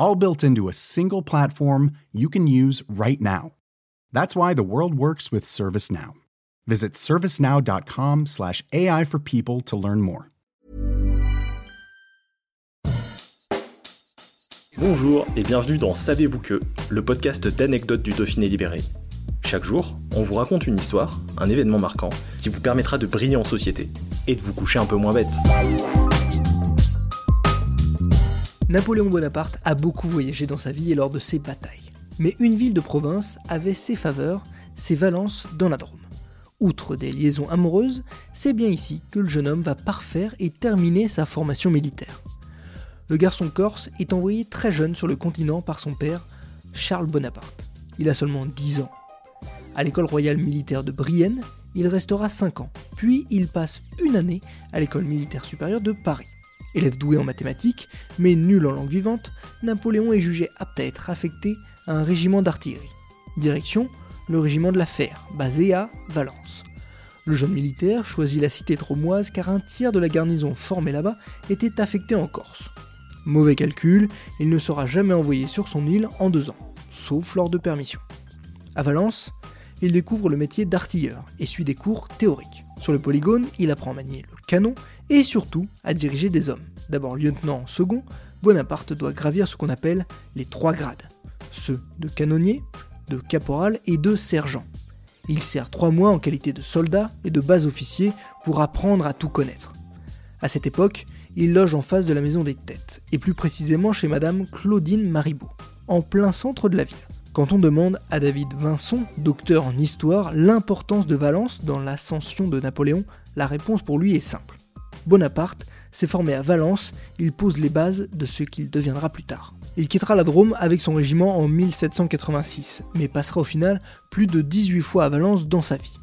all built into a single platform you can use right now. That's why the world works with ServiceNow. Visit servicenow.com/slash AI for people to learn more. Bonjour et bienvenue dans Savez-vous que, le podcast d'anecdotes du Dauphiné libéré. Chaque jour, on vous raconte une histoire, un événement marquant, qui vous permettra de briller en société et de vous coucher un peu moins bête. Napoléon Bonaparte a beaucoup voyagé dans sa vie et lors de ses batailles. Mais une ville de province avait ses faveurs, ses Valence dans la Drôme. Outre des liaisons amoureuses, c'est bien ici que le jeune homme va parfaire et terminer sa formation militaire. Le garçon corse est envoyé très jeune sur le continent par son père, Charles Bonaparte. Il a seulement 10 ans. À l'école royale militaire de Brienne, il restera 5 ans, puis il passe une année à l'école militaire supérieure de Paris. Élève doué en mathématiques, mais nul en langue vivante, Napoléon est jugé apte à être affecté à un régiment d'artillerie. Direction, le régiment de la Fer, basé à Valence. Le jeune militaire choisit la cité dromoise car un tiers de la garnison formée là-bas était affecté en Corse. Mauvais calcul, il ne sera jamais envoyé sur son île en deux ans, sauf lors de permission. À Valence, il découvre le métier d'artilleur et suit des cours théoriques. Sur le polygone, il apprend à manier le canon et surtout à diriger des hommes. D'abord lieutenant second, Bonaparte doit gravir ce qu'on appelle les trois grades, ceux de canonnier, de caporal et de sergent. Il sert trois mois en qualité de soldat et de bas officier pour apprendre à tout connaître. À cette époque, il loge en face de la maison des têtes, et plus précisément chez Madame Claudine Maribaud, en plein centre de la ville. Quand on demande à David Vincent, docteur en histoire, l'importance de Valence dans l'ascension de Napoléon, la réponse pour lui est simple. Bonaparte s'est formé à Valence, il pose les bases de ce qu'il deviendra plus tard. Il quittera la Drôme avec son régiment en 1786, mais passera au final plus de 18 fois à Valence dans sa vie.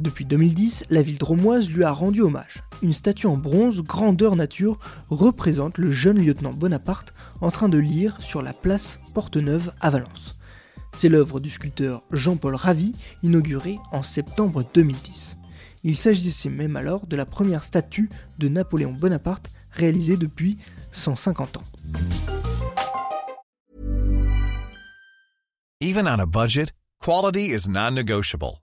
Depuis 2010, la ville dromoise lui a rendu hommage. Une statue en bronze grandeur nature représente le jeune lieutenant Bonaparte en train de lire sur la place Porte-Neuve à Valence. C'est l'œuvre du sculpteur Jean-Paul Ravi, inaugurée en septembre 2010. Il s'agissait même alors de la première statue de Napoléon Bonaparte réalisée depuis 150 ans. Even on a budget, quality is non-negotiable.